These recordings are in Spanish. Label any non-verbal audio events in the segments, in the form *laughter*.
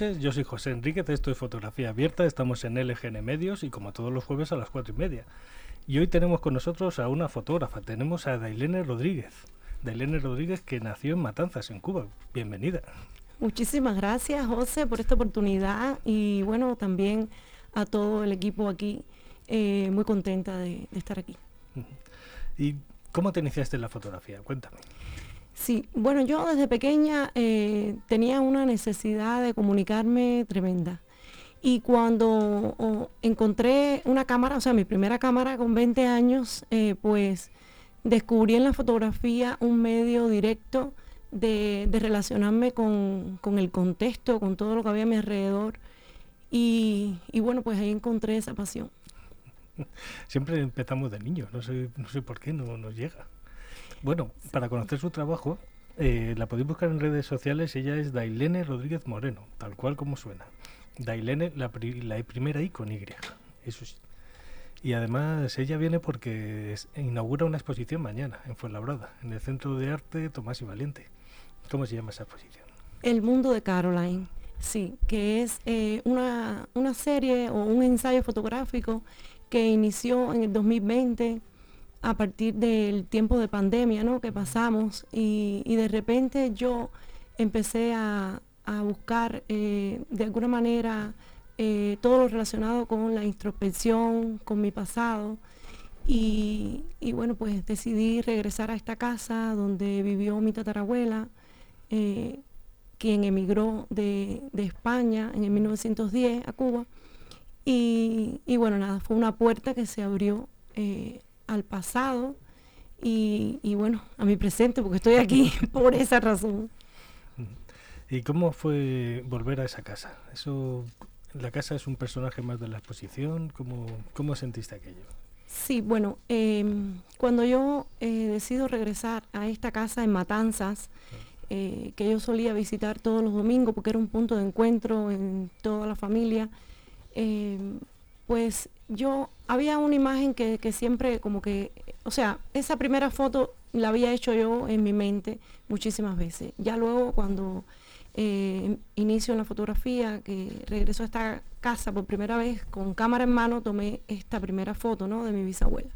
Noches. Yo soy José Enrique, esto es Fotografía Abierta. Estamos en LGN Medios y como todos los jueves a las cuatro y media. Y hoy tenemos con nosotros a una fotógrafa. Tenemos a Dailene Rodríguez. Dailene Rodríguez que nació en Matanzas, en Cuba. Bienvenida. Muchísimas gracias, José, por esta oportunidad y bueno, también a todo el equipo aquí. Eh, muy contenta de, estar aquí. ¿Y cómo te iniciaste en la fotografía? Cuéntame. Sí, bueno, yo desde pequeña eh, tenía una necesidad de comunicarme tremenda. Y cuando encontré una cámara, o sea, mi primera cámara con 20 años, eh, pues descubrí en la fotografía un medio directo de, relacionarme con, el contexto, con todo lo que había a mi alrededor. Y, bueno, pues ahí encontré esa pasión. *laughs* Siempre empezamos de niños, no sé, no sé por qué no nos llega. Bueno, para conocer su trabajo, eh, la podéis buscar en redes sociales. Ella es Dailene Rodríguez Moreno, tal cual como suena. Dailene, la, la primera I con Y. Eso sí. Y además ella viene porque inaugura una exposición mañana en Fuenlabrada, en el Centro de Arte Tomás y Valiente. ¿Cómo se llama esa exposición? El mundo de Caroline, sí, que es eh, una, una serie o un ensayo fotográfico que inició en el 2020 a partir del tiempo de pandemia ¿no? que pasamos y, de repente yo empecé a, buscar eh, de alguna manera eh, todo lo relacionado con la introspección, con mi pasado. Y, bueno, pues decidí regresar a esta casa donde vivió mi tatarabuela, eh, quien emigró de, España en el 1910 a Cuba. Y, bueno, nada, fue una puerta que se abrió al pasado y, bueno, a mi presente, porque estoy aquí *laughs* *laughs* por esa razón. ¿Y cómo fue volver a esa casa? Eso, ¿La casa es un personaje más de la exposición? ¿Cómo, cómo sentiste aquello? Sí, bueno, em, cuando yo eh, decido regresar a esta casa en Matanzas, eh, que yo solía visitar todos los domingos porque era un punto de encuentro en toda la familia, em, pues yo había una imagen que, siempre como que, o sea, esa primera foto la había hecho yo en mi mente muchísimas veces. Ya luego cuando eh, inicio la fotografía, que regreso a esta casa por primera vez con cámara en mano, tomé esta primera foto ¿no? de mi bisabuela.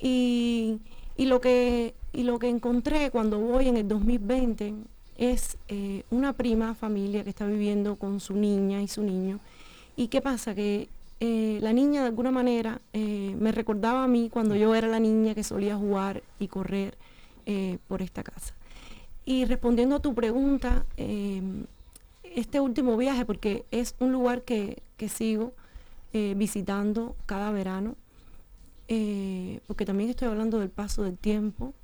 Y, lo que, y lo que encontré cuando voy en el 2020 es eh, una prima familia que está viviendo con su niña y su niño. ¿Y qué pasa? Que eh, la niña de alguna manera eh, me recordaba a mí cuando yo era la niña que solía jugar y correr eh, por esta casa. Y respondiendo a tu pregunta, este último viaje, porque es un lugar que, sigo visitando cada verano, porque también estoy hablando del paso del tiempo,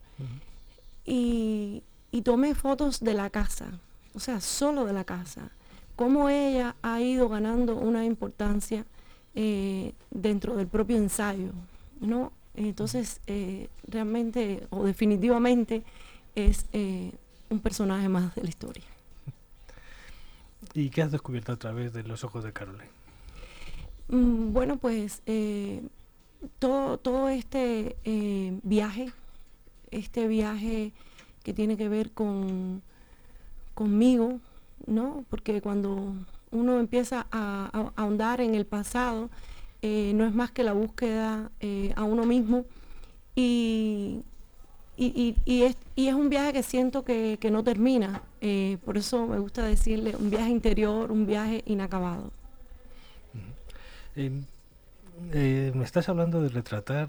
y, y tomé fotos de la casa, o sea, solo de la casa, cómo ella ha ido ganando una importancia eh, dentro del propio ensayo, ¿no? Entonces, eh, realmente o definitivamente es eh, un personaje más de la historia. ¿Y qué has descubierto a través de los ojos de Caroline? Mm, bueno, pues todo, todo este viaje, este viaje que tiene que ver con conmigo, ¿no? Porque cuando uno empieza a, ahondar en el pasado, eh, no es más que la búsqueda eh, a uno mismo y, y, es, un viaje que siento que, no termina, eh, por eso me gusta decirle un viaje interior, un viaje inacabado. me estás hablando de retratar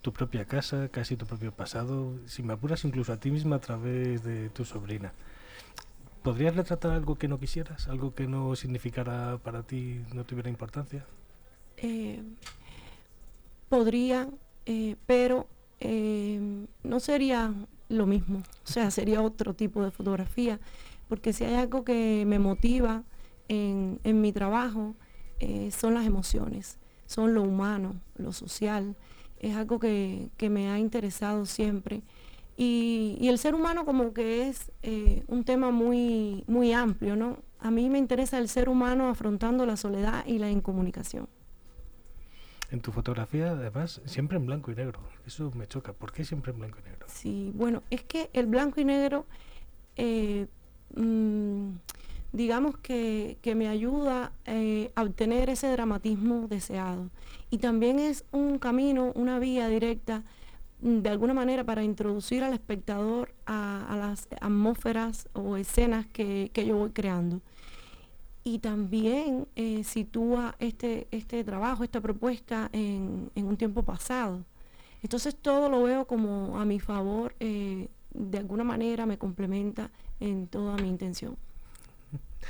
tu propia casa, casi tu propio pasado, si me apuras incluso a ti misma a través de tu sobrina. ¿Podrías retratar algo que no quisieras? ¿Algo que no significara para ti, no tuviera importancia? Eh, podría, eh, pero eh, no sería lo mismo. O sea, sería otro tipo de fotografía. Porque si hay algo que me motiva en, mi trabajo, son las emociones, son lo humano, lo social. Es algo que, que me ha interesado siempre y, el ser humano como que es eh, un tema muy, muy amplio, ¿no? A mí me interesa el ser humano afrontando la soledad y la incomunicación. En tu fotografía, además, siempre en blanco y negro. Eso me choca. ¿Por qué siempre en blanco y negro? Sí, bueno, es que el blanco y negro, eh, mm, digamos que, me ayuda eh, a obtener ese dramatismo deseado. Y también es un camino, una vía directa, de alguna manera, para introducir al espectador a, las atmósferas o escenas que, yo voy creando. Y también eh, sitúa este, este trabajo, esta propuesta en, un tiempo pasado. Entonces todo lo veo como a mi favor, eh, de alguna manera me complementa en toda mi intención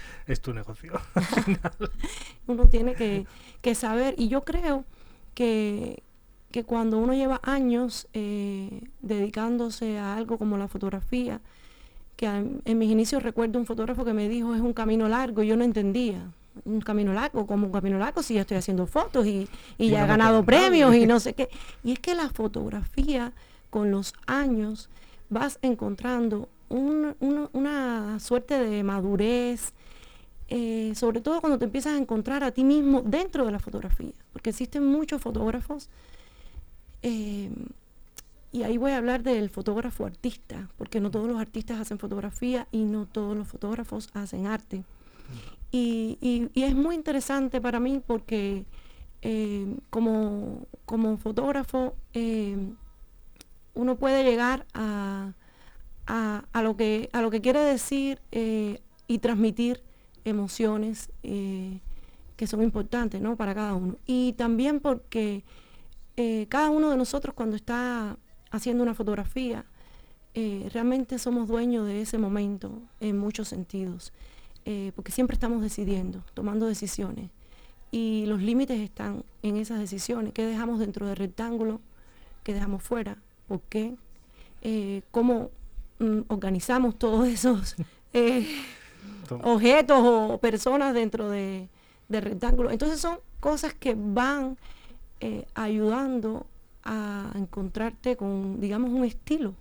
*laughs* es tu negocio. *laughs* uno tiene que, saber, y yo creo que, cuando uno lleva años eh, dedicándose a algo como la fotografía, que en mis inicios recuerdo un fotógrafo que me dijo es un camino largo, y yo no entendía. Un camino largo, como un camino largo, si ya estoy haciendo fotos y, ya he ganado premios y no *laughs* sé qué. Y es que la fotografía, con los años, vas encontrando una suerte de madurez, eh, sobre todo cuando te empiezas a encontrar a ti mismo dentro de la fotografía, porque existen muchos fotógrafos, eh, y ahí voy a hablar del fotógrafo artista, porque no todos los artistas hacen fotografía y no todos los fotógrafos hacen arte. Y, es muy interesante para mí porque eh, como, como, fotógrafo uno puede llegar a, a, lo que, a lo que quiere decir y transmitir emociones eh, que son importantes ¿no? para cada uno. Y también porque eh, cada uno de nosotros cuando está haciendo una fotografía, eh, realmente somos dueños de ese momento en muchos sentidos, porque siempre estamos decidiendo, tomando decisiones. Y los límites están en esas decisiones, qué dejamos dentro del rectángulo, qué dejamos fuera, por qué, cómo mm, organizamos todos *laughs* esos objetos o personas dentro de, del rectángulo. Entonces son cosas que van eh, ayudando a encontrarte con, digamos, un estilo.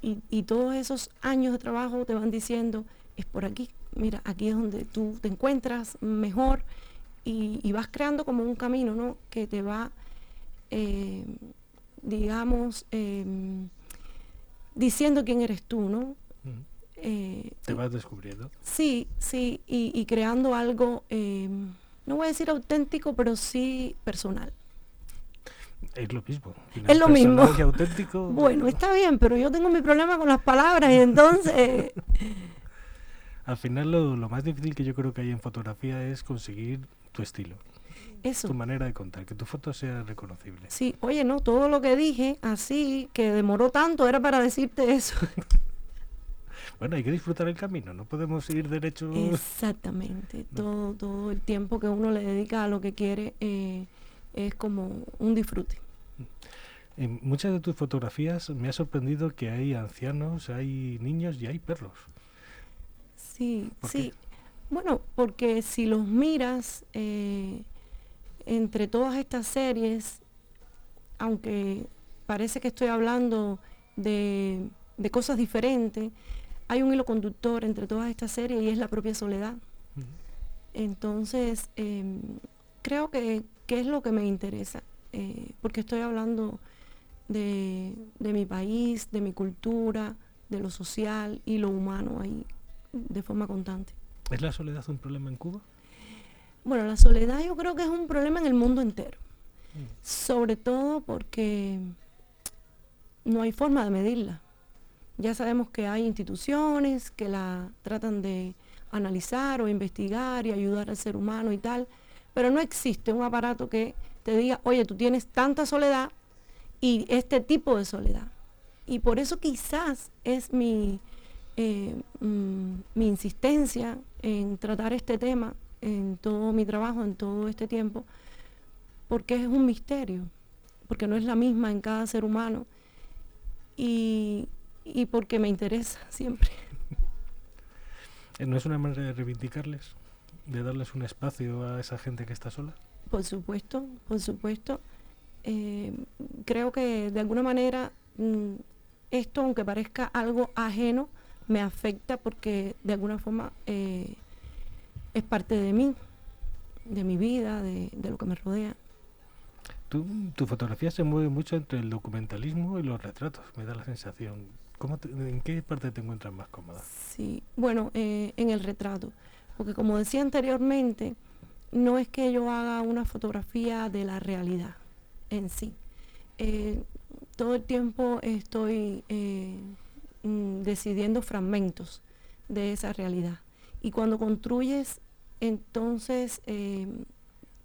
Y, todos esos años de trabajo te van diciendo, es por aquí, mira, aquí es donde tú te encuentras mejor y, vas creando como un camino, ¿no? Que te va, eh, digamos, em, diciendo quién eres tú, ¿no? Eh, Te vas descubriendo. Sí, sí, y, creando algo, em, no voy a decir auténtico, pero sí personal. Es lo mismo. es lo mismo. *laughs* auténtico. Bueno, está bien, pero yo tengo mi problema con las palabras y entonces... *laughs* Al final lo, lo, más difícil que yo creo que hay en fotografía es conseguir tu estilo. Eso. Tu manera de contar, que tu foto sea reconocible. Sí, oye, no, todo lo que dije así, que demoró tanto, era para decirte eso. *laughs* bueno, hay que disfrutar el camino, no podemos ir derecho. Exactamente, todo, todo el tiempo que uno le dedica a lo que quiere eh, es como un disfrute. En muchas de tus fotografías me ha sorprendido que hay ancianos, hay niños y hay perros. Sí, sí. Bueno, porque si los miras eh, entre todas estas series, aunque parece que estoy hablando de, de cosas diferentes, hay un hilo conductor entre todas estas series y es la propia soledad. Entonces, em, creo que, es lo que me interesa, eh, porque estoy hablando de, mi país, de mi cultura, de lo social y lo humano ahí de forma constante. ¿Es la soledad un problema en Cuba? Bueno, la soledad yo creo que es un problema en el mundo entero, mm. sobre todo porque no hay forma de medirla. Ya sabemos que hay instituciones que la tratan de analizar o investigar y ayudar al ser humano y tal, pero no existe un aparato que te diga, oye, tú tienes tanta soledad y este tipo de soledad. Y por eso quizás es mi, eh, mm, mi insistencia en tratar este tema en todo mi trabajo, en todo este tiempo, porque es un misterio, porque no es la misma en cada ser humano. Y, y porque me interesa *laughs* siempre. ¿No es una manera de reivindicarles? ¿De darles un espacio a esa gente que está sola? Por supuesto, por supuesto. Eh, creo que de alguna manera mm, esto, aunque parezca algo ajeno, me afecta porque de alguna forma eh, es parte de mí, de mi vida, de, de lo que me rodea. Tu, tu, fotografía se mueve mucho entre el documentalismo y los retratos, me da la sensación. ¿En qué parte te encuentras más cómoda? Sí, bueno, eh, en el retrato, porque como decía anteriormente, no es que yo haga una fotografía de la realidad en sí. Eh, todo el tiempo estoy eh, mm, decidiendo fragmentos de esa realidad. Y cuando construyes, entonces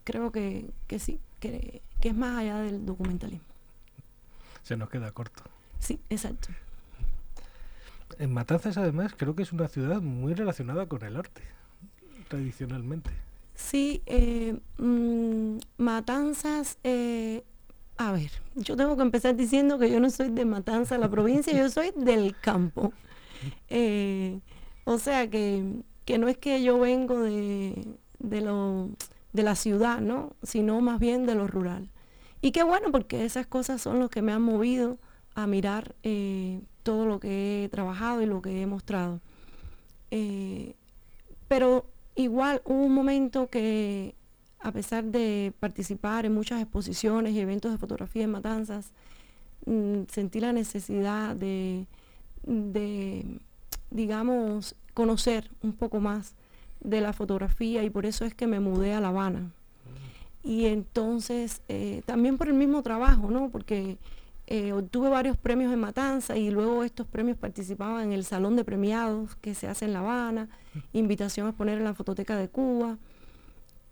creo que, sí, que es más allá del documentalismo. Se nos queda corto. Sí, exacto. En Matanzas, además, creo que es una ciudad muy relacionada con el arte, tradicionalmente. Sí, eh, mm, Matanzas, eh, a ver, yo tengo que empezar diciendo que yo no soy de Matanzas, la provincia, yo soy del campo. *laughs* Eh, o sea que, que, no es que yo vengo de, de, lo, de la ciudad, ¿no? Sino más bien de lo rural. Y qué bueno, porque esas cosas son lo que me han movido a mirar eh, todo lo que he trabajado y lo que he mostrado. Eh, pero igual hubo un momento que, a pesar de participar en muchas exposiciones y eventos de fotografía en Matanzas, mm, sentí la necesidad de, digamos, conocer un poco más de la fotografía y por eso es que me mudé a La Habana. Y entonces, eh, también por el mismo trabajo, ¿no? Porque eh, obtuve varios premios en Matanza y luego estos premios participaban en el Salón de Premiados que se hace en La Habana, invitación a exponer en la Fototeca de Cuba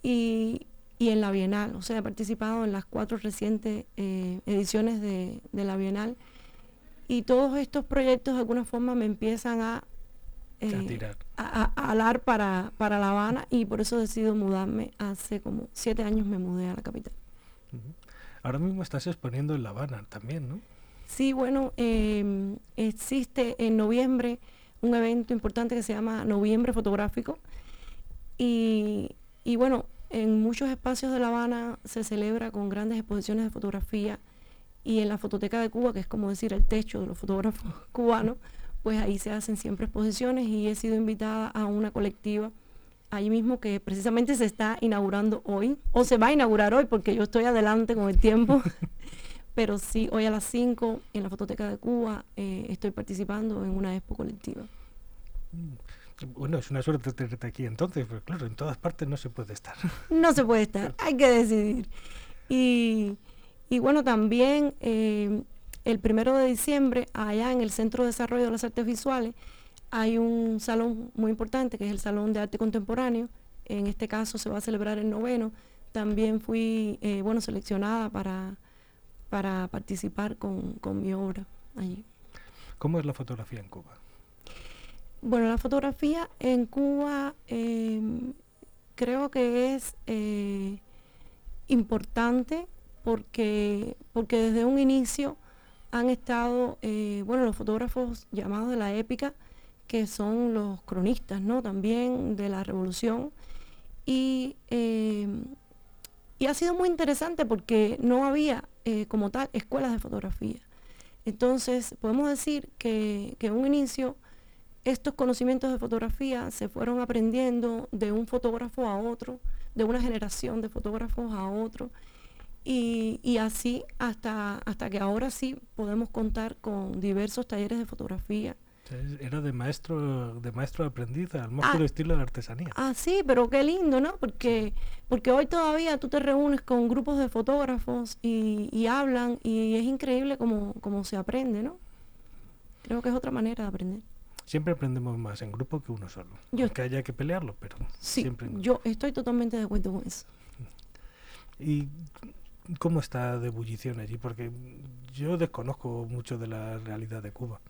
y, en la Bienal. O sea, he participado en las cuatro recientes eh, ediciones de, la Bienal y todos estos proyectos de alguna forma me empiezan a, eh, a, alar para, para La Habana y por eso decido mudarme. Hace como siete años me mudé a la capital. Ahora mismo estás exponiendo en La Habana también, ¿no? Sí, bueno, em, existe en noviembre un evento importante que se llama Noviembre Fotográfico. Y, bueno, en muchos espacios de La Habana se celebra con grandes exposiciones de fotografía y en la Fototeca de Cuba, que es como decir el techo de los fotógrafos *laughs* cubanos, pues ahí se hacen siempre exposiciones y he sido invitada a una colectiva ahí mismo que precisamente se está inaugurando hoy, o se va a inaugurar hoy porque yo estoy adelante con el tiempo, *laughs* pero sí, hoy a las 5 en la Fototeca de Cuba eh, estoy participando en una expo colectiva. Mm. Bueno, es una suerte tenerte aquí entonces, pero claro, en todas partes no se puede estar. No se puede estar, hay que decidir. Y, bueno, también eh, el primero de diciembre, allá en el Centro de Desarrollo de las Artes Visuales, hay un salón muy importante que es el Salón de Arte Contemporáneo. En este caso se va a celebrar el noveno. También fui eh, bueno, seleccionada para, para participar con, mi obra allí. ¿Cómo es la fotografía en Cuba? Bueno, la fotografía en Cuba em, creo que es eh, importante porque, porque desde un inicio han estado, eh, bueno, los fotógrafos llamados de la épica, que son los cronistas, ¿no? También de la revolución. Y, eh, ha sido muy interesante porque no había eh, como tal escuelas de fotografía. Entonces, podemos decir que, en un inicio estos conocimientos de fotografía se fueron aprendiendo de un fotógrafo a otro, de una generación de fotógrafos a otro, y, y, así hasta, hasta que ahora sí podemos contar con diversos talleres de fotografía era de maestro, de maestro aprendiz, al más ah, estilo de artesanía. Ah, sí, pero qué lindo, ¿no? Porque, porque hoy todavía tú te reúnes con grupos de fotógrafos y, hablan y es increíble cómo, se aprende, ¿no? Creo que es otra manera de aprender. Siempre aprendemos más en grupo que uno solo. Yo, que haya que pelearlo, pero sí, siempre. Yo estoy totalmente de acuerdo con eso. ¿Y cómo está de ebullición allí? Porque yo desconozco mucho de la realidad de Cuba.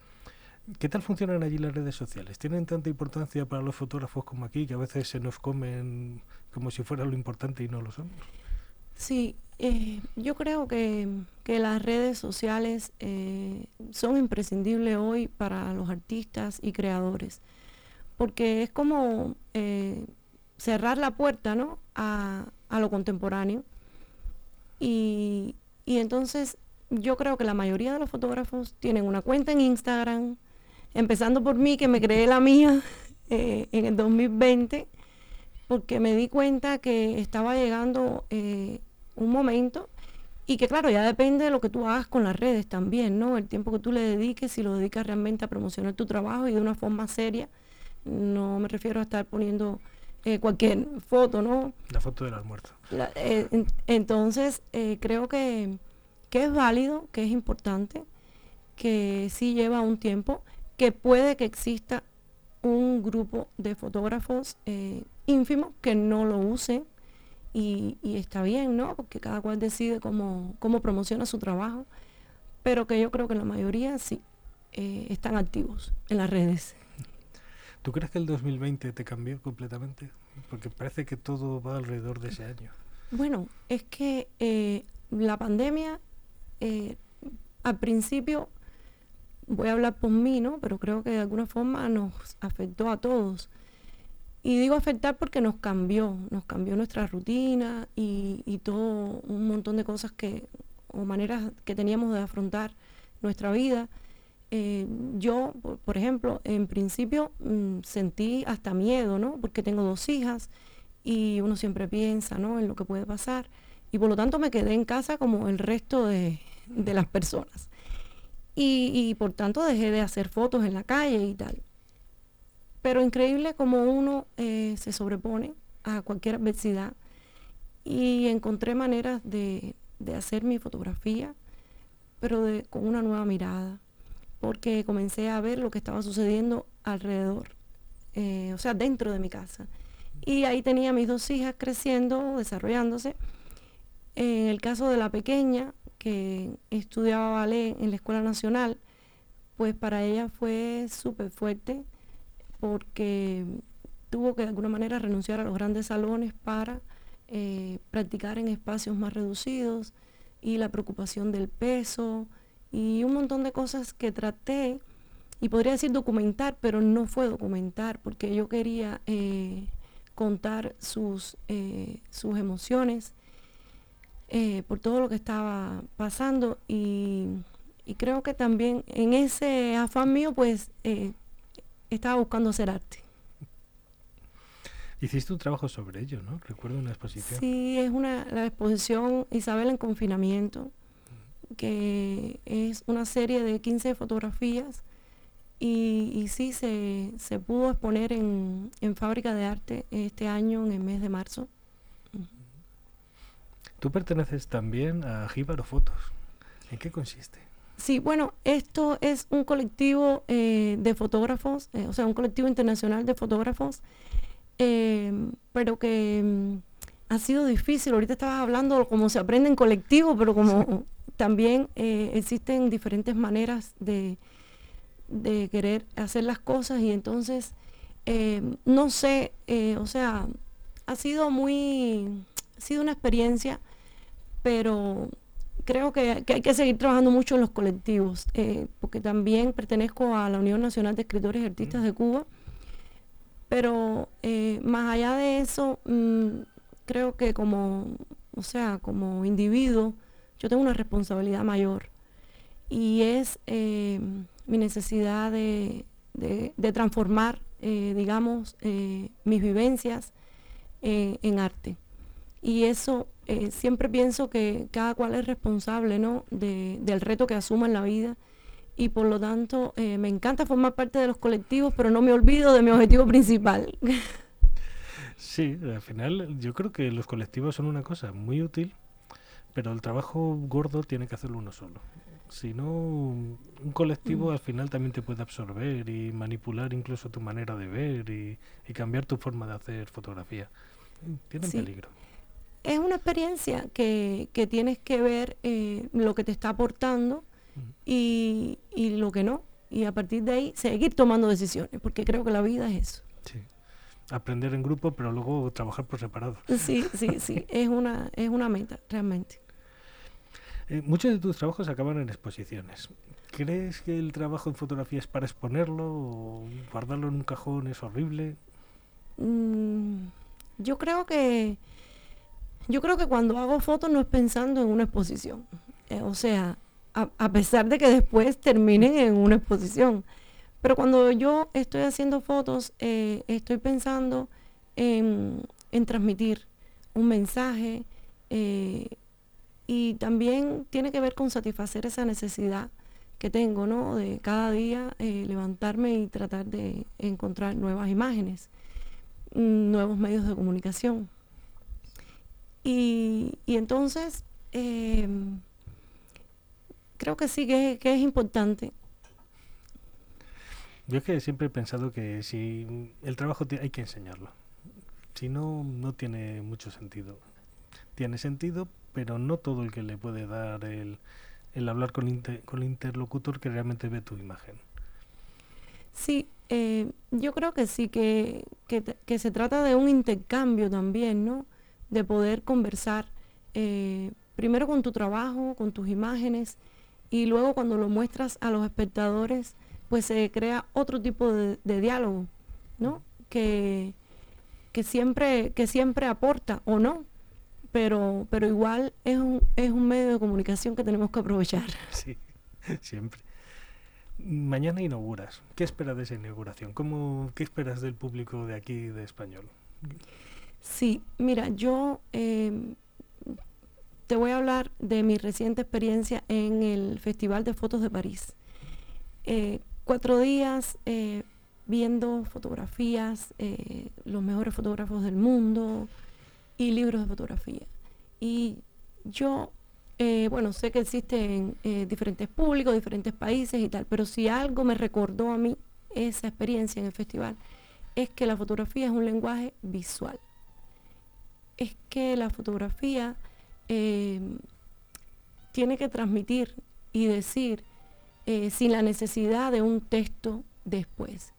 ¿Qué tal funcionan allí las redes sociales? ¿Tienen tanta importancia para los fotógrafos como aquí, que a veces se nos comen como si fuera lo importante y no lo son? Sí, eh, yo creo que, las redes sociales eh, son imprescindibles hoy para los artistas y creadores, porque es como eh, cerrar la puerta ¿no? a, lo contemporáneo. Y, y entonces yo creo que la mayoría de los fotógrafos tienen una cuenta en Instagram, empezando por mí, que me creé la mía *laughs* eh, en el 2020, porque me di cuenta que estaba llegando eh, un momento y que claro, ya depende de lo que tú hagas con las redes también, ¿no? El tiempo que tú le dediques, si lo dedicas realmente a promocionar tu trabajo y de una forma seria. No me refiero a estar poniendo eh, cualquier foto, ¿no? La foto del almuerzo. Eh, entonces, eh, creo que, que, es válido, que es importante, que sí lleva un tiempo, que puede que exista un grupo de fotógrafos ínfimos que no lo usen y, está bien, ¿no? Porque cada cual decide cómo, cómo promociona su trabajo, pero que yo creo que la mayoría sí eh, están activos en las redes. ¿Tú crees que el 2020 te cambió completamente? Porque parece que todo va alrededor de ese año. Bueno, es que eh, la pandemia, eh, al principio, voy a hablar por mí, ¿no? Pero creo que de alguna forma nos afectó a todos. Y digo afectar porque nos cambió, nos cambió nuestra rutina y, todo un montón de cosas que, o maneras que teníamos de afrontar nuestra vida. Eh, yo, por, ejemplo, en principio mm, sentí hasta miedo, ¿no? Porque tengo dos hijas y uno siempre piensa, ¿no? En lo que puede pasar. Y por lo tanto me quedé en casa como el resto de, las personas. Y, y por tanto dejé de hacer fotos en la calle y tal. Pero increíble como uno eh, se sobrepone a cualquier adversidad y encontré maneras de, hacer mi fotografía, pero con una nueva mirada, porque comencé a ver lo que estaba sucediendo alrededor, eh, o sea, dentro de mi casa. Y ahí tenía mis dos hijas creciendo, desarrollándose. En el caso de la pequeña, que estudiaba ballet en la Escuela Nacional, pues para ella fue súper fuerte porque tuvo que de alguna manera renunciar a los grandes salones para eh, practicar en espacios más reducidos y la preocupación del peso y un montón de cosas que traté y podría decir documentar, pero no fue documentar porque yo quería eh, contar sus, eh, sus emociones por todo lo que estaba pasando y, y, creo que también en ese afán mío pues estaba buscando hacer arte. Hiciste un trabajo sobre ello, ¿no? Recuerdo una exposición. Sí, es una, la exposición Isabel en confinamiento, que es una serie de 15 fotografías y, y sí se, se, pudo exponer en, en, Fábrica de Arte este año, en el mes de marzo. Tú perteneces también a Jíbaro Fotos. ¿En qué consiste? Sí, bueno, esto es un colectivo eh, de fotógrafos, eh, o sea, un colectivo internacional de fotógrafos, em, pero que mm, ha sido difícil. Ahorita estabas hablando cómo se aprende en colectivo, pero como también eh, existen diferentes maneras de, de, querer hacer las cosas y entonces, no sé, o sea, ha sido muy, ha sido una experiencia, pero creo que, hay que seguir trabajando mucho en los colectivos, eh, porque también pertenezco a la Unión Nacional de Escritores y Artistas de Cuba, pero eh, más allá de eso, mm, creo que como, o sea, como individuo, yo tengo una responsabilidad mayor y es eh, mi necesidad de, transformar, digamos, mis vivencias en arte. Y eso eh, siempre pienso que cada cual es responsable ¿no? del reto que asuma en la vida y por lo tanto eh, me encanta formar parte de los colectivos, pero no me olvido de mi objetivo principal. *laughs* Sí, al final yo creo que los colectivos son una cosa muy útil, pero el trabajo gordo tiene que hacerlo uno solo. Si no, un colectivo mm. al final también te puede absorber y manipular incluso tu manera de ver y, cambiar tu forma de hacer fotografía. Tiene peligro es una experiencia que, tienes que ver eh, lo que te está aportando y, lo que no. Y a partir de ahí seguir tomando decisiones, porque creo que la vida es eso. Sí. Aprender en grupo, pero luego trabajar por separado. Sí, sí, *laughs* sí. es, una, es una meta, realmente. Eh, muchos de tus trabajos acaban en exposiciones. ¿Crees que el trabajo en fotografía es para exponerlo o guardarlo en un cajón es horrible? Mm, yo creo que yo creo que cuando hago fotos no es pensando en una exposición. Eh, o sea, a, pesar de que después terminen en una exposición. Pero cuando yo estoy haciendo fotos, eh, estoy pensando en, transmitir un mensaje eh, y también tiene que ver con satisfacer esa necesidad que tengo, ¿no? De cada día eh, levantarme y tratar de encontrar nuevas imágenes, mm, nuevos medios de comunicación. Y, entonces, em, creo que sí que, que, es importante. Yo es que siempre he pensado que si el trabajo hay que enseñarlo. Si no, no tiene mucho sentido. Tiene sentido, pero no todo el que le puede dar el, el hablar con, con el interlocutor que realmente ve tu imagen. Sí, eh, yo creo que sí, que, que, se trata de un intercambio también, ¿no? De poder conversar eh, primero con tu trabajo, con tus imágenes, y luego cuando lo muestras a los espectadores, pues se crea otro tipo de, de diálogo, ¿no? Que, que, siempre, que siempre aporta o no, pero, pero igual es un, es un medio de comunicación que tenemos que aprovechar. *laughs* Sí, siempre. Mañana inauguras. ¿Qué esperas de esa inauguración? ¿Cómo, ¿Qué esperas del público de aquí de español? Sí, mira, yo em, te voy a hablar de mi reciente experiencia en el Festival de Fotos de París. Eh, cuatro días eh, viendo fotografías, eh, los mejores fotógrafos del mundo, y libros de fotografía. Y yo, bueno, sé que existen diferentes públicos, diferentes países y tal, pero si algo me recordó a mí esa experiencia en el festival, es que la fotografía es un lenguaje visual. Es que la fotografía em, tiene que transmitir y decir eh, sin la necesidad de un texto después.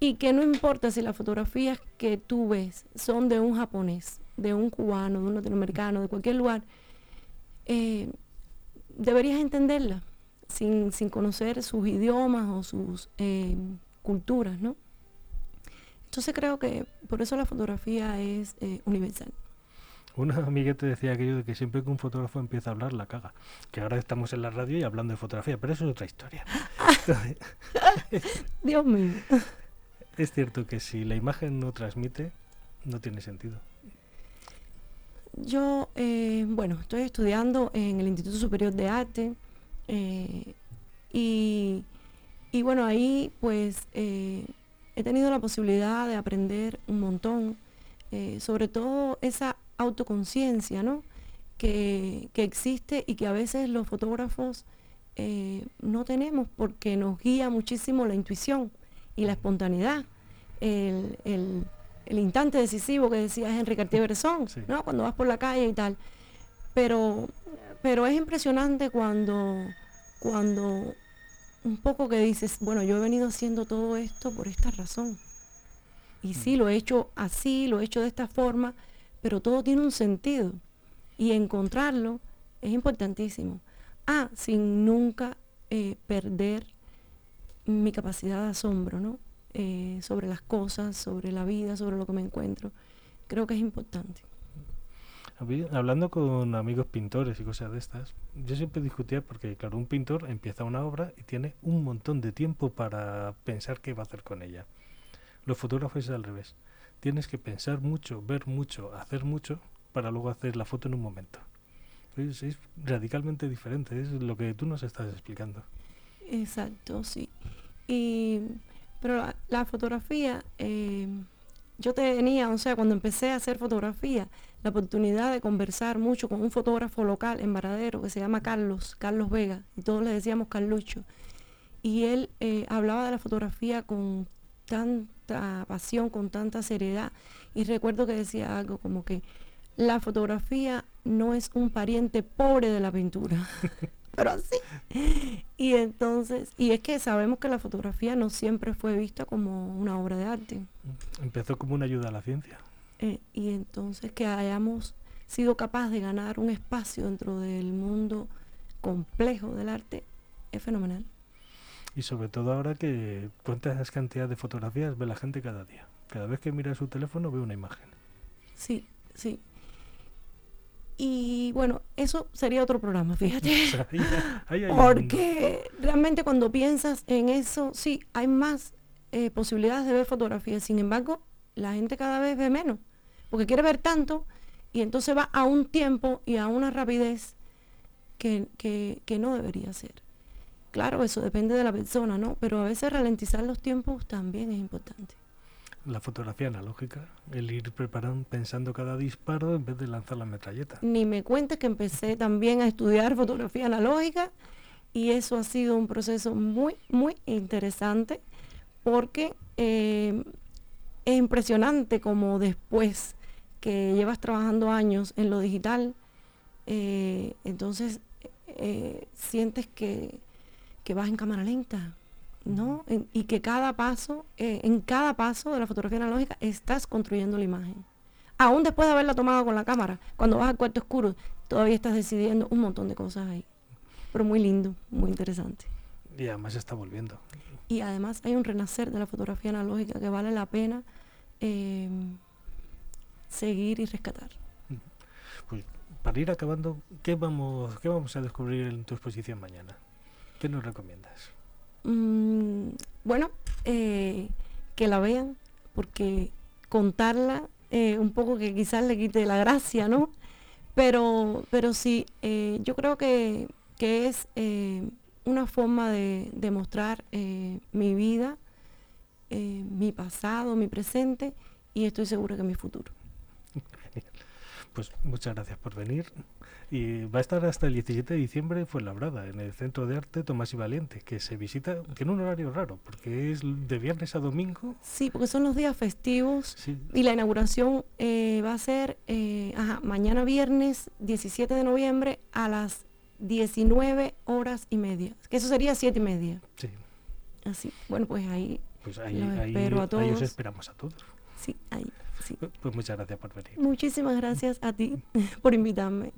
Y que no importa si las fotografías que tú ves son de un japonés, de un cubano, de un latinoamericano, de cualquier lugar, eh, deberías entenderla sin, conocer sus idiomas o sus eh, culturas, ¿no? Entonces creo que por eso la fotografía es eh, universal. Una amiga te decía aquello de que siempre que un fotógrafo empieza a hablar, la caga. Que ahora estamos en la radio y hablando de fotografía, pero eso es otra historia. *laughs* Dios mío. Es cierto que si la imagen no transmite, no tiene sentido. Yo, eh, bueno, estoy estudiando en el Instituto Superior de Arte eh, y, bueno, ahí pues eh, he tenido la posibilidad de aprender un montón, sobre todo esa autoconciencia, ¿no? Que, que, existe y que a veces los fotógrafos no tenemos porque nos guía muchísimo la intuición y la espontaneidad. el, el instante decisivo que decía Henry Cartier-Bresson, ¿no? Cuando vas por la calle y tal. Pero, pero es impresionante cuando, cuando un poco que dices, bueno, yo he venido haciendo todo esto por esta razón. Y sí, lo he hecho así, lo he hecho de esta forma, pero todo tiene un sentido. Y encontrarlo es importantísimo. Ah, sin nunca eh, perder mi capacidad de asombro, ¿no? Eh, sobre las cosas, sobre la vida, sobre lo que me encuentro. Creo que es importante. Hablando con amigos pintores y cosas de estas, yo siempre discutía porque, claro, un pintor empieza una obra y tiene un montón de tiempo para pensar qué va a hacer con ella. Los fotógrafos es al revés. Tienes que pensar mucho, ver mucho, hacer mucho para luego hacer la foto en un momento. Es, radicalmente diferente, es lo que tú nos estás explicando. Exacto, sí. Y pero la, fotografía, eh, yo tenía, o sea, cuando empecé a hacer fotografía, la oportunidad de conversar mucho con un fotógrafo local en Varadero que se llama Carlos, Carlos Vega, y todos le decíamos Carlucho. Y él eh, hablaba de la fotografía con tanta pasión, con tanta seriedad. Y recuerdo que decía algo como que la fotografía no es un pariente pobre de la pintura. *laughs* pero así. Y entonces, y es que sabemos que la fotografía no siempre fue vista como una obra de arte. Empezó como una ayuda a la ciencia. Eh, y entonces que hayamos sido capaces de ganar un espacio dentro del mundo complejo del arte es fenomenal. Y sobre todo ahora que cuántas cantidades de fotografías ve la gente cada día. Cada vez que mira su teléfono ve una imagen. Sí, sí. Y bueno, eso sería otro programa, fíjate. *laughs* Porque realmente cuando piensas en eso, sí, hay más eh, posibilidades de ver fotografías. Sin embargo, la gente cada vez ve menos, porque quiere ver tanto y entonces va a un tiempo y a una rapidez que, que no debería ser. Claro, eso depende de la persona, ¿no? Pero a veces ralentizar los tiempos también es importante. La fotografía analógica, el ir preparando, pensando cada disparo en vez de lanzar la metralleta. Ni me cuentes que empecé también a estudiar fotografía analógica y eso ha sido un proceso muy, muy interesante porque eh, es impresionante como después que llevas trabajando años en lo digital, eh, entonces eh, sientes que, que, vas en cámara lenta, ¿no? y que cada paso, en cada paso de la fotografía analógica estás construyendo la imagen. Aún después de haberla tomado con la cámara, cuando vas al cuarto oscuro, todavía estás decidiendo un montón de cosas ahí. Pero muy lindo, muy interesante. Y además está volviendo. Y además hay un renacer de la fotografía analógica que vale la pena em, seguir y rescatar. Pues para ir acabando, ¿qué vamos, qué vamos a descubrir en tu exposición mañana? ¿Qué nos recomiendas? Mm, bueno, eh, que la vean, porque contarla eh, un poco que quizás le quite la gracia, ¿no? Pero, pero sí, eh, yo creo que, que es una forma de, mostrar eh, mi vida, mi pasado, mi presente y estoy segura que mi futuro. *laughs* Pues muchas gracias por venir. Y va a estar hasta el 17 de diciembre en Fuenlabrada, en el Centro de Arte Tomás y Valiente, que se visita, tiene un horario raro, porque es de viernes a domingo. Sí, porque son los días festivos y la inauguración eh, va a ser mañana viernes 17 de noviembre a las 19 horas y media, que eso sería 7 y media. Sí. Así, bueno, pues ahí, pues ahí, espero a todos. Ahí os esperamos a todos. Sí, ahí, sí. Pues, pues muchas gracias por venir. Muchísimas gracias a ti *laughs* por invitarme.